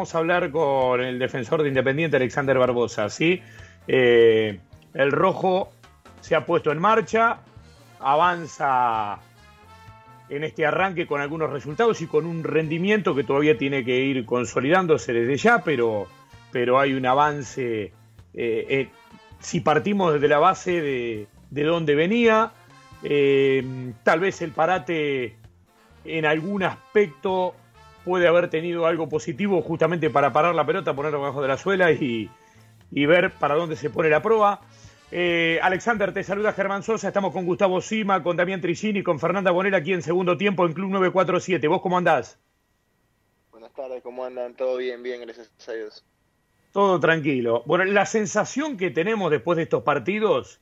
vamos a hablar con el defensor de Independiente, Alexander Barbosa. ¿sí? Eh, el rojo se ha puesto en marcha, avanza en este arranque con algunos resultados y con un rendimiento que todavía tiene que ir consolidándose desde ya, pero, pero hay un avance. Eh, eh, si partimos desde la base de, de dónde venía, tal vez el parate en algún aspecto puede haber tenido algo positivo justamente para parar la pelota, ponerla abajo de la suela y, y ver para dónde se pone la prueba. Eh, Alexander, te saluda Germán Sosa. Estamos con Gustavo Sima, con Damián Tricini, con Fernanda Bonera aquí en segundo tiempo en Club 947. ¿Vos cómo andás? Buenas tardes, ¿cómo andan? Todo bien, bien, gracias a Dios. Todo tranquilo. Bueno, la sensación que tenemos después de estos partidos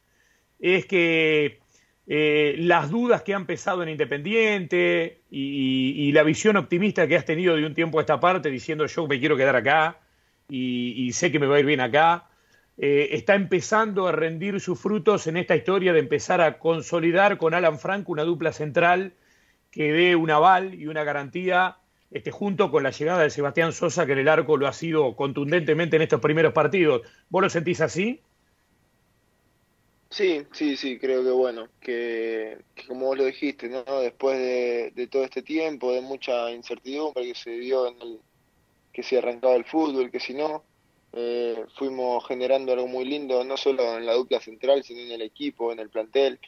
es que eh, las dudas que han pesado en Independiente y, la visión optimista que has tenido de un tiempo a esta parte, diciendo yo me quiero quedar acá y sé que me va a ir bien acá, eh, está empezando a rendir sus frutos en esta historia de empezar a consolidar con Alan Franco una dupla central que dé un aval y una garantía este, junto con la llegada de Sebastián Sosa, que en el arco lo ha sido contundentemente en estos primeros partidos. ¿Vos lo sentís así? Sí, sí, sí, creo que bueno, que, como vos lo dijiste, ¿no? después de, todo este tiempo, de mucha incertidumbre que se dio en el que se arrancaba el fútbol, que si no, eh, fuimos generando algo muy lindo, no solo en la dupla central, sino en el equipo, en el plantel,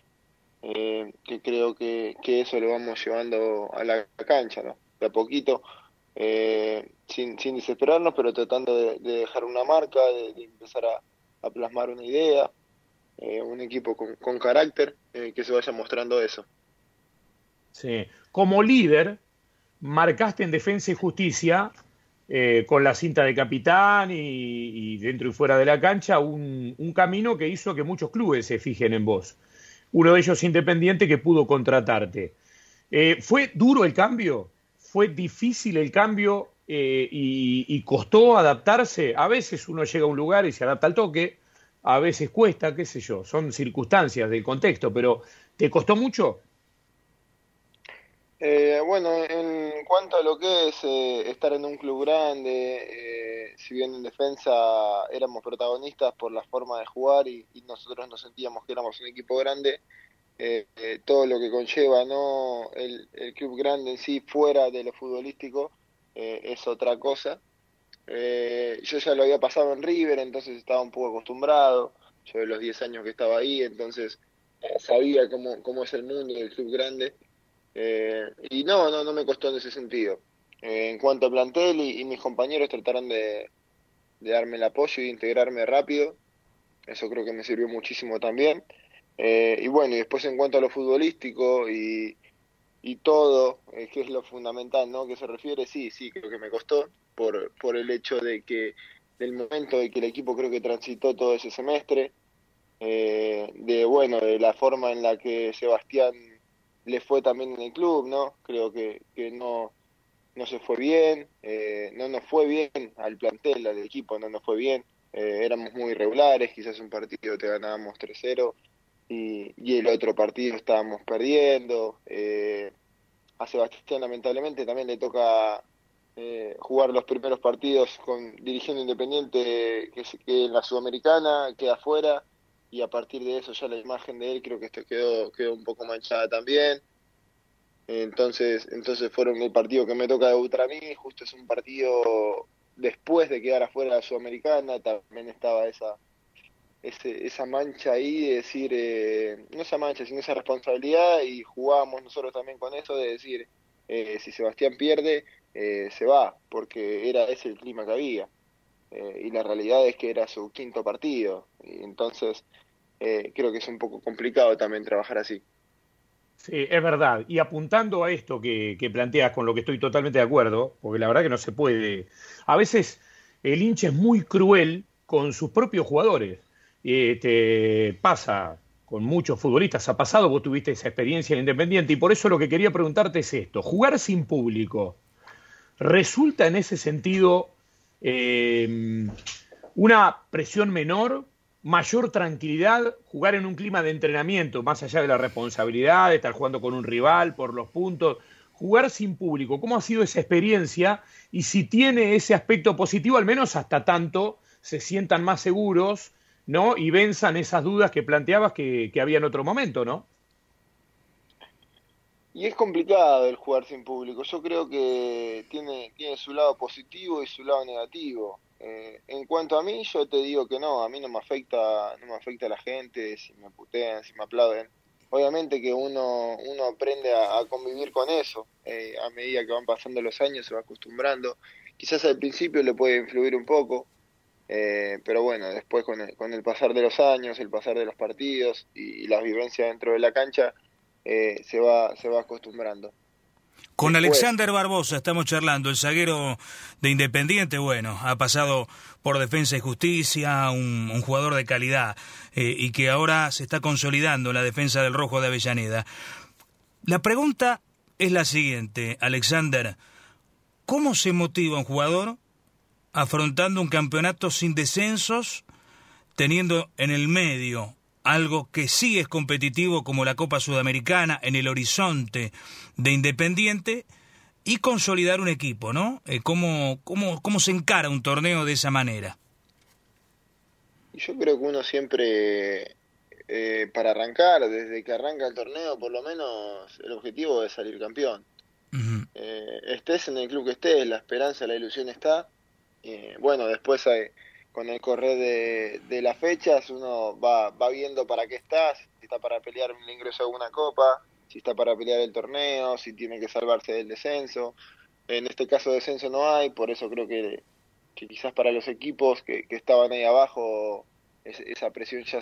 eh, que creo que, eso lo vamos llevando a la cancha, ¿no? De a poquito, eh, sin, sin desesperarnos, pero tratando de, dejar una marca, de, empezar a, plasmar una idea, un equipo con, carácter, que se vaya mostrando eso. Sí, como líder, marcaste en Defensa y Justicia eh, con la cinta de capitán y, dentro y fuera de la cancha, un, camino que hizo que muchos clubes se fijen en vos. Uno de ellos Independiente que pudo contratarte. Eh, ¿Fue duro el cambio? ¿Fue difícil el cambio eh, y, costó adaptarse? A veces uno llega a un lugar y se adapta al toque, a veces cuesta, qué sé yo, son circunstancias del contexto, pero ¿te costó mucho? Eh, bueno, en cuanto a lo que es eh, estar en un club grande, eh, si bien en defensa éramos protagonistas por la forma de jugar y, nosotros nos sentíamos que éramos un equipo grande, todo lo que conlleva no el, club grande en sí fuera de lo futbolístico es otra cosa. Yo ya lo había pasado en River, entonces estaba un poco acostumbrado. Yo de los 10 años que estaba ahí, entonces sabía cómo, cómo es el mundo del club grande eh, y no, no, no me costó en ese sentido. Eh, en cuanto a plantel y, mis compañeros trataron de, darme el apoyo y de integrarme rápido. Eso creo que me sirvió muchísimo también. Eh, y bueno, y después en cuanto a lo futbolístico y, y todo, que es lo fundamental, ¿no? Que se refiere, sí, sí, creo que me costó por, por el hecho de que del momento de que el equipo creo que transitó todo ese semestre, de bueno, de la forma en la que Sebastián le fue también en el club, ¿no? Creo que, que no, no se fue bien, eh, no nos fue bien al plantel, al equipo, no nos fue bien. Eh, éramos muy irregulares, quizás un partido te ganábamos 3-0 y, y, el otro partido estábamos perdiendo. Eh, a Sebastián lamentablemente también le toca jugar los primeros partidos con dirigiendo independiente que, que en la Sudamericana, queda afuera y a partir de eso ya la imagen de él creo que esto quedó, quedó un poco manchada también. Entonces, entonces fueron el partido que me toca debutar a mí, justo es un partido después de quedar afuera de la Sudamericana, también estaba esa, ese, esa mancha ahí de decir, eh, no esa mancha, sino esa responsabilidad y jugábamos nosotros también con eso de decir, eh, si Sebastián pierde, eh, se va, porque era ese el clima que había. Eh, y la realidad es que era su quinto partido. Y entonces eh, creo que es un poco complicado también trabajar así. Sí, es verdad. Y apuntando a esto que, planteas, con lo que estoy totalmente de acuerdo, porque la verdad que no se puede. A veces el hincha es muy cruel con sus propios jugadores. te pasa con muchos futbolistas, ha pasado, vos tuviste esa experiencia en Independiente, y por eso lo que quería preguntarte es esto: jugar sin público, ¿resulta en ese sentido eh, una presión menor, mayor tranquilidad, jugar en un clima de entrenamiento, más allá de la responsabilidad de estar jugando con un rival por los puntos, jugar sin público. ¿Cómo ha sido esa experiencia? Y si tiene ese aspecto positivo, al menos hasta tanto se sientan más seguros, ¿no? Y venzan esas dudas que planteabas que, que había en otro momento, ¿no? Y es complicado el jugar sin público. Yo creo que tiene, tiene su lado positivo y su lado negativo. Eh, en cuanto a mí, yo te digo que no, a mí no me afecta, no me afecta a la gente, si me putean, si me aplauden. Obviamente que uno, uno aprende a, convivir con eso. Eh, a medida que van pasando los años se va acostumbrando. Quizás al principio le puede influir un poco, eh, pero bueno, después con el, con el pasar de los años, el pasar de los partidos y, y las vivencias dentro de la cancha, eh, se, va, se va acostumbrando. Con Alexander Barbosa estamos charlando, el zaguero de Independiente, bueno, ha pasado por Defensa y Justicia, un, jugador de calidad eh, y que ahora se está consolidando en la defensa del Rojo de Avellaneda. La pregunta es la siguiente, Alexander, ¿cómo se motiva un jugador afrontando un campeonato sin descensos, teniendo en el medio algo que sí es competitivo como la Copa Sudamericana en el horizonte de Independiente y consolidar un equipo, ¿no? Eh, ¿cómo, cómo, cómo se encara un torneo de esa manera? Yo creo que uno siempre, eh, para arrancar, desde que arranca el torneo, por lo menos el objetivo es salir campeón. eh, estés en el club que estés, la esperanza, la ilusión está. Eh, bueno, después hay con el correr de, de, las fechas uno va, va viendo para qué estás, si está para pelear un ingreso a una copa, si está para pelear el torneo, si tiene que salvarse del descenso. En este caso descenso no hay, por eso creo que, quizás para los equipos que, que estaban ahí abajo esa presión ya,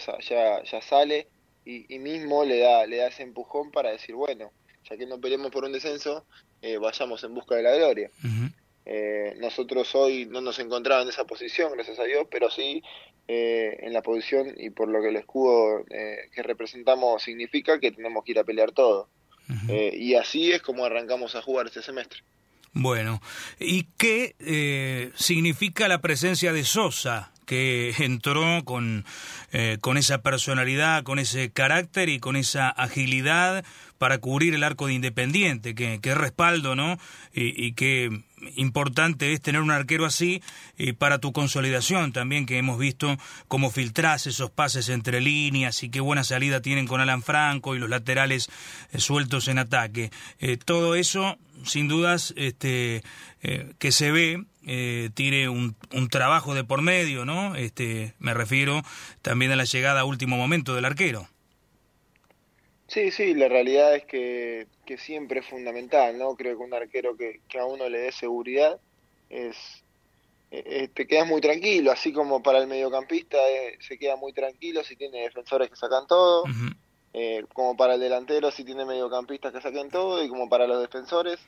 ya, sale y, mismo le da, le da ese empujón para decir, bueno, ya que no peleemos por un descenso, eh, vayamos en busca de la gloria. Eh, nosotros hoy no nos encontramos en esa posición, gracias a Dios, pero sí eh, en la posición y por lo que el escudo eh, que representamos significa que tenemos que ir a pelear todo. Uh -huh. y así es como arrancamos a jugar este semestre. Bueno, ¿y qué significa la presencia de Sosa? Que entró con, eh, con esa personalidad, con ese carácter y con esa agilidad para cubrir el arco de Independiente, que, que respaldo, ¿no? Y, que importante es tener un arquero así y para tu consolidación también, que hemos visto cómo filtrás esos pases entre líneas y qué buena salida tienen con Alan Franco y los laterales eh, sueltos en ataque. Eh, todo eso, sin dudas, este, eh, que se ve eh, tiene un, un, trabajo de por medio, ¿no? Este, me refiero también a la llegada a último momento del arquero. Sí, sí, la realidad es que, que siempre es fundamental, ¿no? Creo que un arquero que, que a uno le dé seguridad es, eh, te quedas muy tranquilo, así como para el mediocampista eh, se queda muy tranquilo si tiene defensores que sacan todo, uh -huh. eh, como para el delantero si tiene mediocampistas que saquen todo y como para los defensores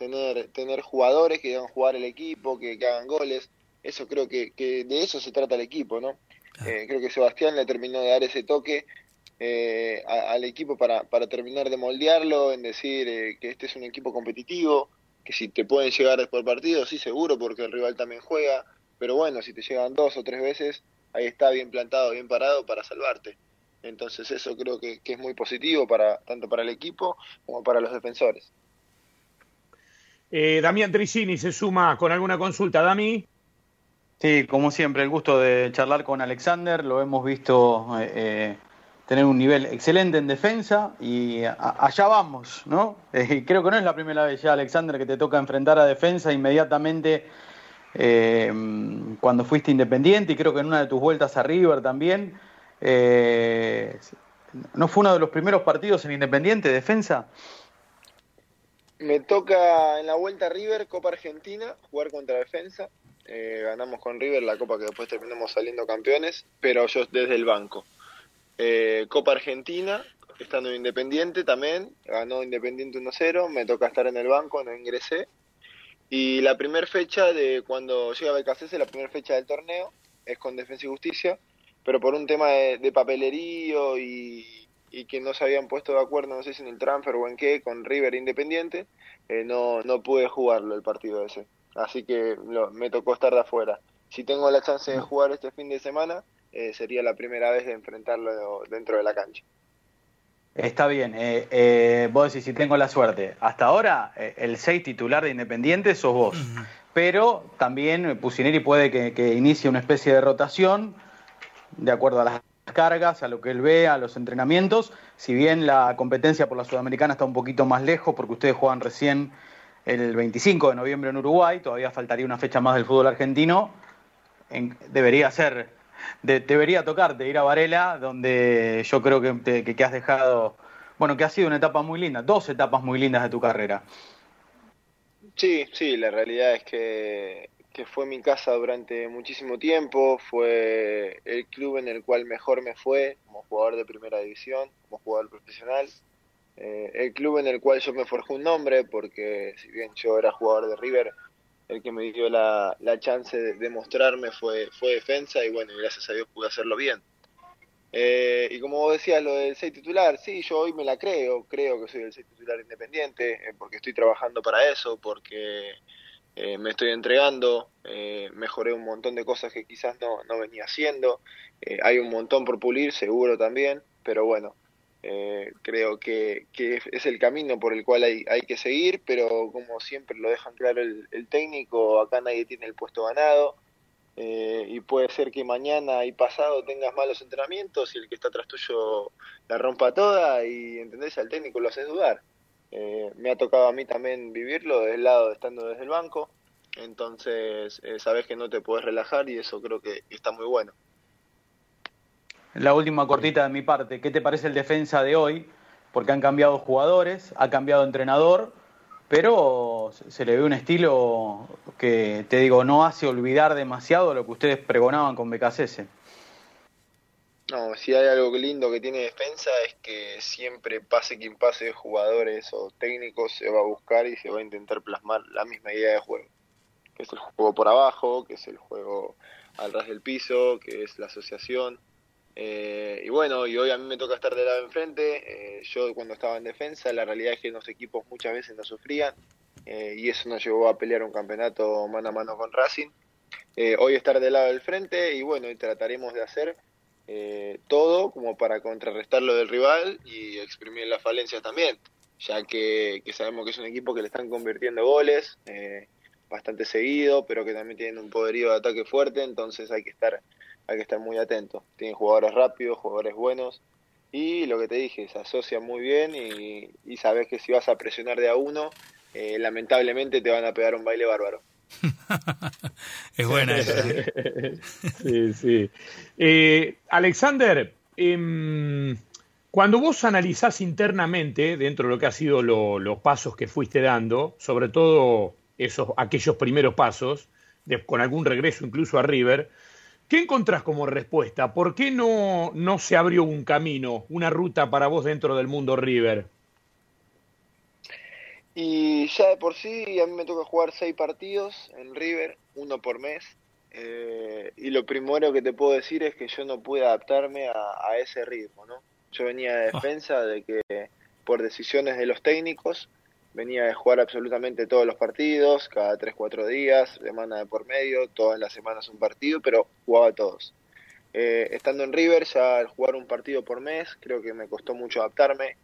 tener, tener jugadores que hagan jugar el equipo, que, que hagan goles. Eso creo que, que, de eso se trata el equipo, ¿no? Eh, creo que Sebastián le terminó de dar ese toque eh, a, al equipo para, para terminar de moldearlo, en decir eh, que este es un equipo competitivo, que si te pueden llegar por partido, sí seguro, porque el rival también juega, pero bueno, si te llegan dos o tres veces, ahí está bien plantado, bien parado para salvarte. Entonces eso creo que, que es muy positivo para tanto para el equipo como para los defensores. Eh, Damián Tricini se suma con alguna consulta. Dami. Sí, como siempre, el gusto de charlar con Alexander. Lo hemos visto eh, tener un nivel excelente en defensa y allá vamos, ¿no? Eh, creo que no es la primera vez ya, Alexander, que te toca enfrentar a defensa inmediatamente eh, cuando fuiste independiente y creo que en una de tus vueltas a River también. Eh, ¿No fue uno de los primeros partidos en Independiente, defensa? Me toca en la vuelta River, Copa Argentina, jugar contra defensa. Eh, ganamos con River la copa que después terminamos saliendo campeones, pero yo desde el banco. Eh, copa Argentina, estando en Independiente también, ganó Independiente 1-0, me toca estar en el banco, no ingresé. Y la primera fecha de cuando llega BKC, la primera fecha del torneo, es con Defensa y Justicia, pero por un tema de, de papelerío y, y que no se habían puesto de acuerdo, no sé si en el transfer o en qué, con River Independiente, eh, no, no pude jugarlo el partido ese. Así que lo, me tocó estar de afuera. Si tengo la chance de jugar este fin de semana, eh, sería la primera vez de enfrentarlo dentro de la cancha. Está bien, eh, eh, vos decís si tengo la suerte. Hasta ahora, eh, el 6 titular de Independiente sos vos. Pero también Pusineri puede que, inicie una especie de rotación de acuerdo a las cargas, a lo que él ve, a los entrenamientos. Si bien la competencia por la Sudamericana está un poquito más lejos, porque ustedes juegan recién el 25 de noviembre en Uruguay, todavía faltaría una fecha más del fútbol argentino. debería ser debería tocarte ir a Varela, donde yo creo que, que, has dejado, bueno, que ha sido una etapa muy linda, dos etapas muy lindas de tu carrera. Sí, sí, la realidad es que, que fue mi casa durante muchísimo tiempo, fue el club en el cual mejor me fue como jugador de primera división, como jugador profesional. Eh, el club en el cual yo me forjé un nombre, porque si bien yo era jugador de River, el que me dio la, chance de, mostrarme fue, fue defensa y bueno, gracias a Dios pude hacerlo bien. Eh, y como vos decías, lo del 6 titular, sí, yo hoy me la creo, creo que soy el 6 titular independiente, eh, porque estoy trabajando para eso, porque eh, me estoy entregando, mejoré un montón de cosas que quizás no, no venía haciendo, hay un montón por pulir, seguro también, pero bueno, eh, creo que, es el camino por el cual hay, hay, que seguir, pero como siempre lo dejan claro el, técnico, acá nadie tiene el puesto ganado eh, y puede ser que mañana y pasado tengas malos entrenamientos y el que está atrás tuyo la rompa toda y entendés al técnico lo haces dudar. Eh, me ha tocado a mí también vivirlo del lado estando desde el banco, entonces sabes que no te puedes relajar y eso creo que está muy bueno. La última cortita de mi parte, ¿qué te parece el defensa de hoy? Porque han cambiado jugadores, ha cambiado entrenador, pero se le ve un estilo que, te digo, no hace olvidar demasiado lo que ustedes pregonaban con BKCS. No, si hay algo lindo que tiene defensa es que siempre pase quien pase, jugadores o técnicos, se va a buscar y se va a intentar plasmar la misma idea de juego. Que es el juego por abajo, que es el juego al ras del piso, que es la asociación eh, y bueno, y hoy a mí me toca estar de lado enfrente. Eh, yo cuando estaba en defensa, la realidad es que los equipos muchas veces no sufrían eh, y eso nos llevó a pelear un campeonato mano a mano con Racing. hoy estar del lado del frente y bueno, y trataremos de hacer todo como para contrarrestar lo del rival y exprimir las falencias también, ya que, sabemos que es un equipo que le están convirtiendo goles bastante seguido, pero que también tienen un poderío de ataque fuerte, entonces hay que estar hay que estar muy atento. Tienen jugadores rápidos, jugadores buenos. Y lo que te dije, se asocian muy bien y, sabes que si vas a presionar de a uno, eh, lamentablemente te van a pegar un baile bárbaro. es buena esa. sí, sí. Eh, Alexander, em, cuando vos analizás internamente, dentro de lo que han sido los pasos que fuiste dando, sobre todo esos, aquellos primeros pasos, con algún regreso incluso a River, ¿Qué encontrás como respuesta? ¿Por qué no, no se abrió un camino, una ruta para vos dentro del mundo River? Y ya de por sí, a mí me toca jugar seis partidos en River, uno por mes. Eh, y lo primero que te puedo decir es que yo no pude adaptarme a, ese ritmo, ¿no? Yo venía de ah. defensa de que por decisiones de los técnicos venía de jugar absolutamente todos los partidos, cada 3-4 días, semana de por medio, todas las semanas un partido, pero jugaba todos. Eh, estando en River, ya al jugar un partido por mes, creo que me costó mucho adaptarme.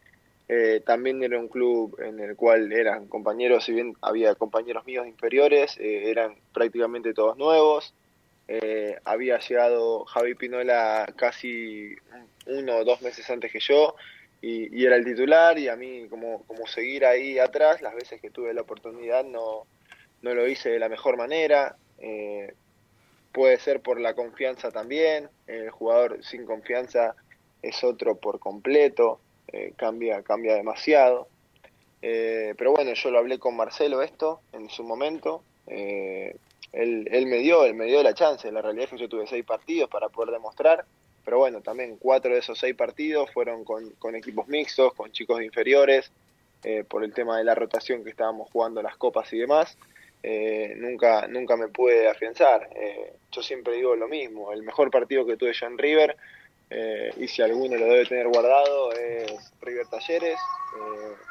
Eh, también era un club en el cual eran compañeros, si bien había compañeros míos inferiores, eh, eran prácticamente todos nuevos. había llegado Javi Pinola casi uno o dos meses antes que yo, y, era el titular y a mí como, como seguir ahí atrás, las veces que tuve la oportunidad no, no lo hice de la mejor manera. Eh, puede ser por la confianza también, el jugador sin confianza es otro por completo, eh, cambia, cambia demasiado. Eh, pero bueno, yo lo hablé con Marcelo esto en su momento. él, él me dio, él me dio la chance. La realidad es que yo tuve seis partidos para poder demostrar pero bueno, también cuatro de esos seis partidos fueron con, equipos mixtos, con chicos inferiores, eh, por el tema de la rotación que estábamos jugando las copas y demás. Eh, nunca, nunca me pude afianzar. Eh, yo siempre digo lo mismo, el mejor partido que tuve yo en River, y si alguno lo debe tener guardado, es River Talleres.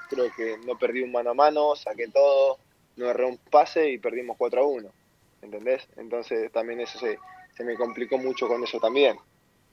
creo que no perdí un mano a mano, saqué todo, no erré un pase y perdimos 4 a 1. ¿Entendés? Entonces también eso se, se me complicó mucho con eso también.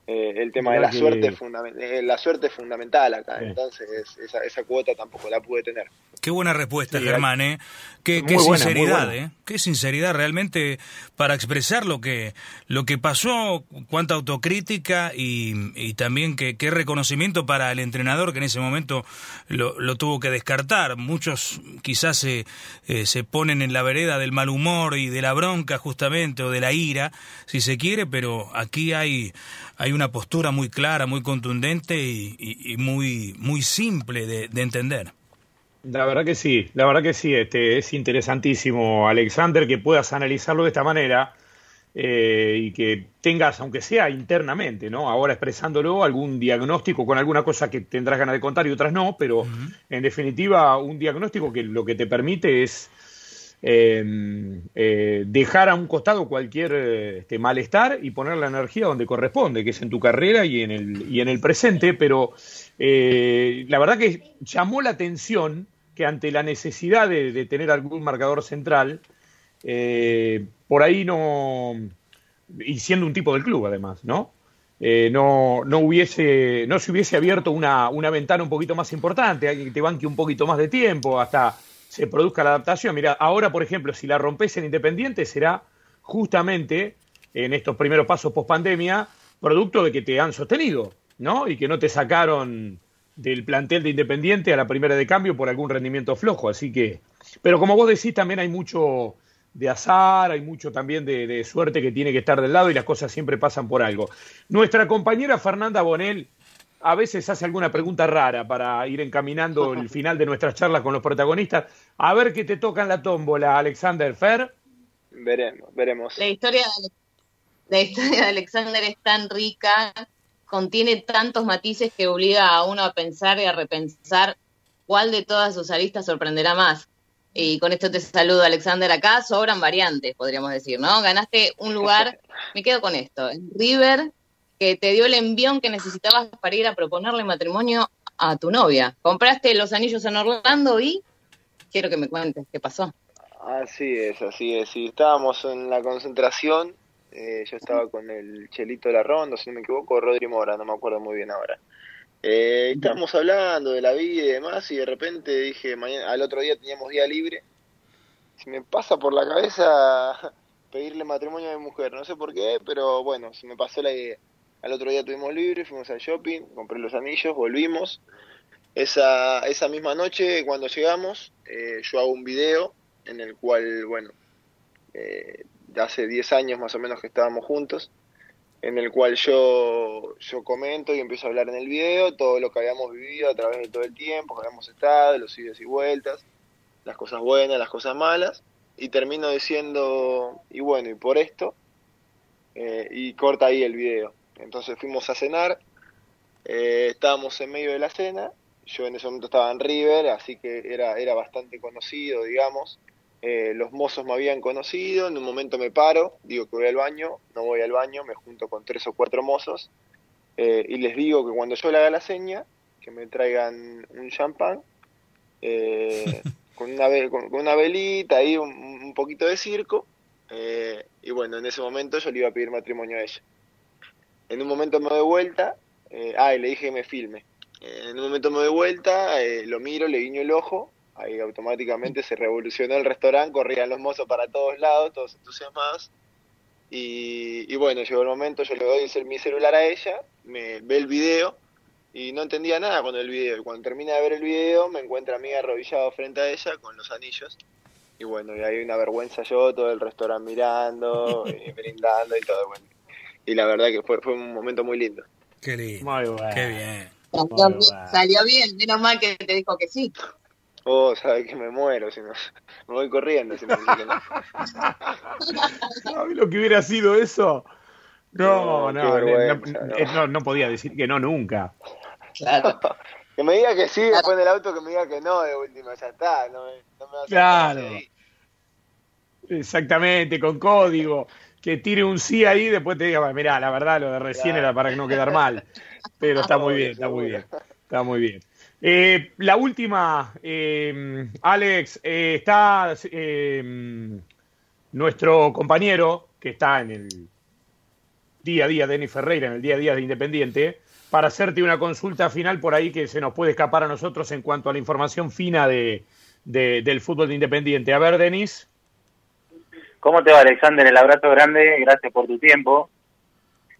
Eh, el tema de la suerte, eh, la suerte es fundamental acá, entonces esa, esa cuota tampoco la pude tener. Qué buena respuesta, Germán, ¿eh? Qué, sinceridad, ¿eh? Qué sinceridad realmente para expresar lo que, lo que pasó, cuánta autocrítica y, también qué, qué, reconocimiento para el entrenador que en ese momento lo, lo tuvo que descartar. Muchos quizás se, eh, se ponen en la vereda del mal humor y de la bronca justamente o de la ira, si se quiere, pero aquí hay, hay una postura muy clara, muy contundente y, muy, muy simple de, de entender. La verdad que sí, la verdad que sí, este, es interesantísimo, Alexander, que puedas analizarlo de esta manera eh, y que tengas, aunque sea internamente, ¿no? Ahora expresándolo, algún diagnóstico con alguna cosa que tendrás ganas de contar y otras no, pero en definitiva un diagnóstico que lo que te permite es eh, dejar a un costado cualquier este, malestar y poner la energía donde corresponde, que es en tu carrera y en el, y en el presente, pero eh, la verdad que llamó la atención que ante la necesidad de, tener algún marcador central, eh, por ahí no, y siendo un tipo del club además, ¿no? Eh, no, no, hubiese, no se hubiese abierto una, una ventana un poquito más importante, alguien que te banque un poquito más de tiempo hasta se produzca la adaptación. Mira, ahora, por ejemplo, si la rompes en Independiente será justamente en estos primeros pasos post pandemia, producto de que te han sostenido, ¿no? Y que no te sacaron del plantel de Independiente a la primera de cambio por algún rendimiento flojo. Así que, pero como vos decís, también hay mucho de azar, hay mucho también de, suerte que tiene que estar del lado y las cosas siempre pasan por algo. Nuestra compañera Fernanda Bonel a veces hace alguna pregunta rara para ir encaminando el final de nuestras charlas con los protagonistas. A ver qué te toca en la tómbola, Alexander Fer. Veremos, veremos. La historia la historia de Alexander es tan rica contiene tantos matices que obliga a uno a pensar y a repensar cuál de todas sus aristas sorprenderá más. Y con esto te saludo, Alexander. Acá sobran variantes, podríamos decir, ¿no? Ganaste un lugar, me quedo con esto, River, que te dio el envión que necesitabas para ir a proponerle matrimonio a tu novia. Compraste los anillos en Orlando y quiero que me cuentes qué pasó. Así es, así es. Y estábamos en la concentración eh, yo estaba con el Chelito de la Ronda, si no me equivoco, Rodri Mora, no me acuerdo muy bien ahora. Eh, estábamos hablando de la vida y demás, y de repente dije, mañana, al otro día teníamos día libre. Se me pasa por la cabeza pedirle matrimonio a mi mujer, no sé por qué, pero bueno, se me pasó la idea. Al otro día tuvimos libre, fuimos al shopping, compré los anillos, volvimos. Esa, esa misma noche, cuando llegamos, eh, yo hago un video en el cual, bueno, eh, hace 10 años más o menos que estábamos juntos, en el cual yo, yo comento y empiezo a hablar en el video todo lo que habíamos vivido a través de todo el tiempo, que habíamos estado, los idas y vueltas, las cosas buenas, las cosas malas, y termino diciendo, y bueno, y por esto, eh, y corta ahí el video. Entonces fuimos a cenar, eh, estábamos en medio de la cena, yo en ese momento estaba en River, así que era, era bastante conocido, digamos, eh, los mozos me habían conocido, en un momento me paro, digo que voy al baño, no voy al baño, me junto con tres o cuatro mozos eh, y les digo que cuando yo le haga la seña, que me traigan un champán eh, con, una, con, una velita y un, poquito de circo y bueno, en ese momento yo le iba a pedir matrimonio a ella. En un momento me doy vuelta, ah, y le dije que me filme. en un momento me doy vuelta, lo miro, le guiño el ojo ahí automáticamente se revolucionó el restaurante, corrían los mozos para todos lados, todos entusiasmados. Y, y bueno, llegó el momento, yo le doy mi celular a ella, me ve el video y no entendía nada con el video. Y cuando termina de ver el video, me encuentra a mí arrodillado frente a ella con los anillos. Y bueno, y hay una vergüenza yo, todo el restaurante mirando, y brindando y todo. Bueno. Y la verdad que fue, fue un momento muy lindo. Qué lindo. Muy bueno. Qué bien. Salió, bien, menos mal que te dijo que sí. Oh, sabes que me muero, si no, me voy corriendo si me que no. ¿Sabes lo que hubiera sido eso? No, no, no, no, podía decir que no nunca. Claro. que me diga que sí después del auto, que me diga que no de última, ya está. No me, no me claro. Exactamente, con código. Que tire un sí ahí, después te diga, mirá, la verdad, lo de recién era para no quedar mal. Pero está muy bien, está muy bien. Está muy bien. Eh, la última, eh, Alex, eh, está nuestro compañero que está en el día a día, Denis Ferreira, en el día a día de Independiente, para hacerte una consulta final por ahí que se nos puede escapar a nosotros en cuanto a la información fina de, del fútbol de Independiente. A ver, Denis. ¿Cómo te va, Alexander? El abrazo grande, gracias por tu tiempo.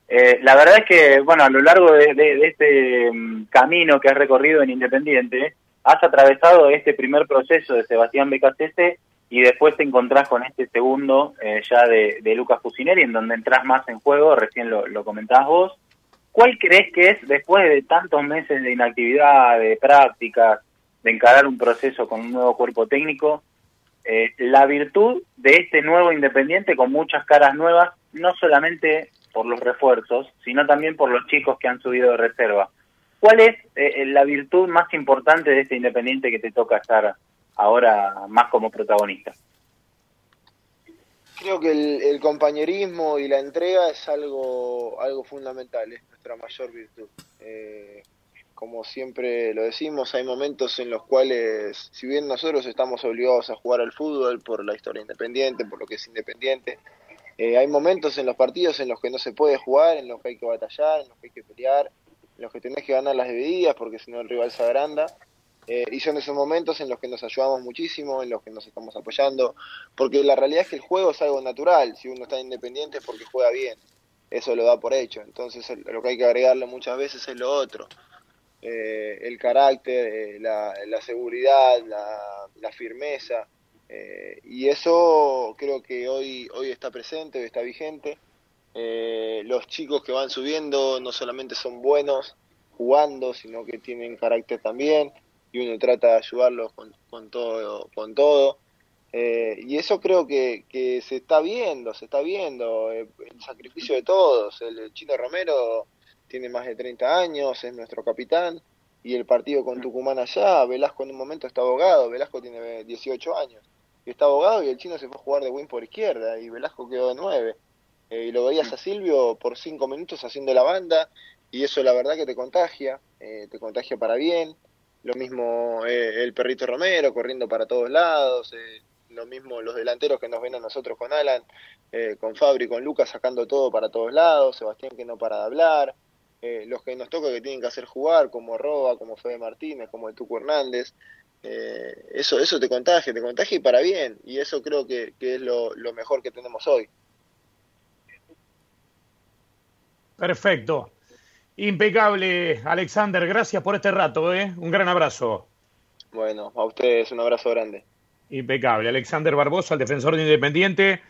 Eh, la verdad es que, bueno, a lo largo de, este mm, camino que has recorrido en Independiente, has atravesado este primer proceso de Sebastián Becasese y después te encontrás con este segundo eh, ya de, Lucas Fusineri, en donde entras más en juego, recién lo, lo comentabas vos. ¿Cuál crees que es, después de tantos meses de inactividad, de prácticas, de encarar un proceso con un nuevo cuerpo técnico, eh, la virtud de este nuevo Independiente con muchas caras nuevas, no solamente por los refuerzos, sino también por los chicos que han subido de reserva. ¿Cuál es eh, la virtud más importante de este Independiente que te toca estar ahora más como protagonista? Creo que el, compañerismo y la entrega es algo, algo fundamental, es nuestra mayor virtud. Eh, como siempre lo decimos, hay momentos en los cuales, si bien nosotros estamos obligados a jugar al fútbol por la historia independiente, por lo que es independiente, eh, hay momentos en los partidos en los que no se puede jugar, en los que hay que batallar, en los que hay que pelear, en los que tenés que ganar las divididas porque si no el rival se agranda. Eh, y son esos momentos en los que nos ayudamos muchísimo, en los que nos estamos apoyando, porque la realidad es que el juego es algo natural, si uno está independiente es porque juega bien, eso lo da por hecho, entonces lo que hay que agregarle muchas veces es lo otro, eh, el carácter, eh, la, seguridad, la, firmeza. Eh, y eso creo que hoy, hoy está presente, hoy está vigente. los chicos que van subiendo no solamente son buenos jugando, sino que tienen carácter también y uno trata de ayudarlos con, con todo. Con todo. y eso creo que, que, se está viendo, se está viendo, el sacrificio de todos. el Chino Romero tiene más de 30 años, es nuestro capitán, y el partido con Tucumán allá, Velasco en un momento está abogado, Velasco tiene 18 años, y está abogado y el chino se fue a jugar de win por izquierda, y Velasco quedó de 9. Eh, y lo veías a Silvio por 5 minutos haciendo la banda, y eso la verdad que te contagia, eh, te contagia para bien. Lo mismo eh, el perrito Romero corriendo para todos lados, lo mismo los delanteros que nos ven a nosotros con Alan, con Fabri, con Lucas sacando todo para todos lados, Sebastián que no para de hablar. Eh, los que nos toca que tienen que hacer jugar, como Roba, como Fede Martínez, como el Tuco Hernández, eh, eso, eso te contagia, te contagia y para bien, y eso creo que, es lo, mejor que tenemos hoy. Perfecto. Impecable, Alexander. Gracias por este rato. ¿eh? Un gran abrazo. Bueno, a ustedes un abrazo grande. Impecable. Alexander Barbosa, el defensor de Independiente.